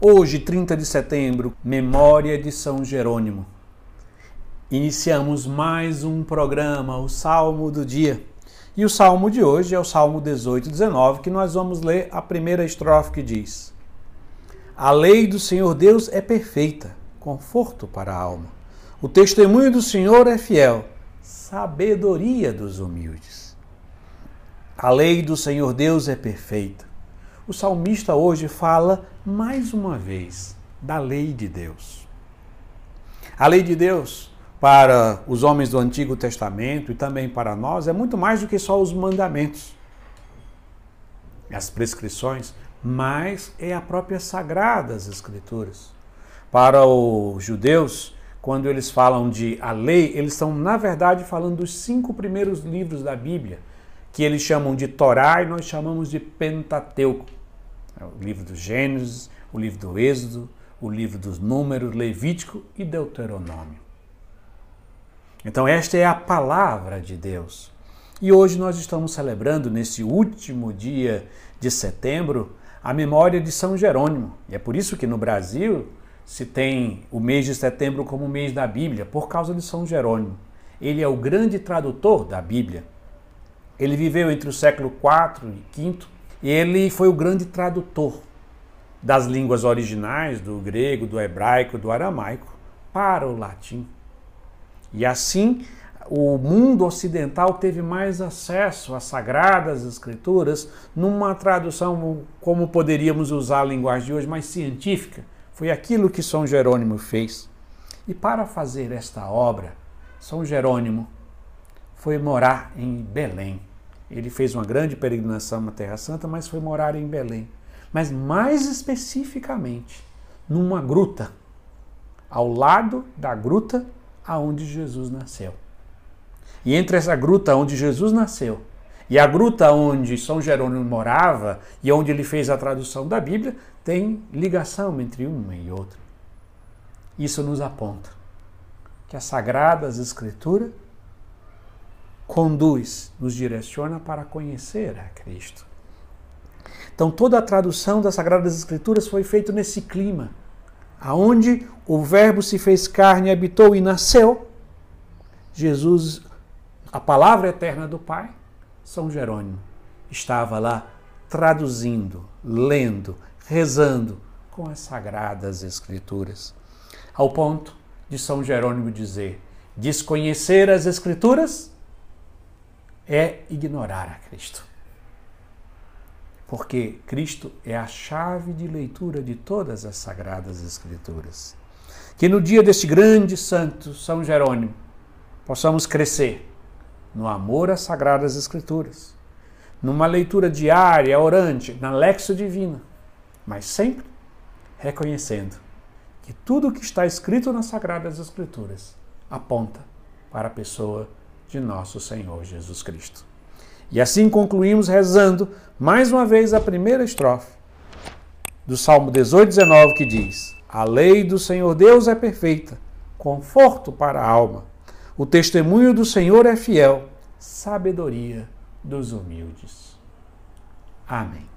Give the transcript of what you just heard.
Hoje, 30 de setembro, memória de São Jerônimo. Iniciamos mais um programa, o Salmo do Dia. E o salmo de hoje é o Salmo 18, 19, que nós vamos ler a primeira estrofe que diz: A lei do Senhor Deus é perfeita, conforto para a alma. O testemunho do Senhor é fiel, sabedoria dos humildes. A lei do Senhor Deus é perfeita. O salmista hoje fala mais uma vez da lei de Deus. A lei de Deus, para os homens do Antigo Testamento e também para nós, é muito mais do que só os mandamentos, as prescrições, mas é a própria Sagradas Escrituras. Para os judeus, quando eles falam de a lei, eles estão, na verdade, falando dos cinco primeiros livros da Bíblia, que eles chamam de Torá e nós chamamos de Pentateuco. É o livro do Gênesis, o livro do Êxodo, o livro dos Números, Levítico e Deuteronômio. Então, esta é a palavra de Deus. E hoje nós estamos celebrando, nesse último dia de setembro, a memória de São Jerônimo. E é por isso que no Brasil se tem o mês de setembro como o mês da Bíblia, por causa de São Jerônimo. Ele é o grande tradutor da Bíblia. Ele viveu entre o século IV e V e ele foi o grande tradutor das línguas originais, do grego, do hebraico, do aramaico, para o latim. E assim, o mundo ocidental teve mais acesso às sagradas escrituras numa tradução, como poderíamos usar a linguagem de hoje, mais científica. Foi aquilo que São Jerônimo fez. E para fazer esta obra, São Jerônimo foi morar em Belém. Ele fez uma grande peregrinação na Terra Santa, mas foi morar em Belém. Mas mais especificamente, numa gruta, ao lado da gruta aonde Jesus nasceu. E entre essa gruta onde Jesus nasceu e a gruta onde São Jerônimo morava e onde ele fez a tradução da Bíblia, tem ligação entre uma e outra. Isso nos aponta que as Sagradas Escrituras conduz, nos direciona para conhecer a Cristo. Então toda a tradução das Sagradas Escrituras foi feita nesse clima, aonde o Verbo se fez carne, habitou e nasceu. Jesus, a palavra eterna do Pai, São Jerônimo, estava lá traduzindo, lendo, rezando com as Sagradas Escrituras. Ao ponto de São Jerônimo dizer: desconhecer as Escrituras é ignorar a Cristo. Porque Cristo é a chave de leitura de todas as sagradas escrituras. Que no dia deste grande santo, São Jerônimo, possamos crescer no amor às sagradas escrituras, numa leitura diária, orante, na lexo divina, mas sempre reconhecendo que tudo o que está escrito nas sagradas escrituras aponta para a pessoa de nosso Senhor Jesus Cristo. E assim concluímos rezando mais uma vez a primeira estrofe do Salmo 18, 19, que diz: A lei do Senhor Deus é perfeita, conforto para a alma. O testemunho do Senhor é fiel, sabedoria dos humildes. Amém.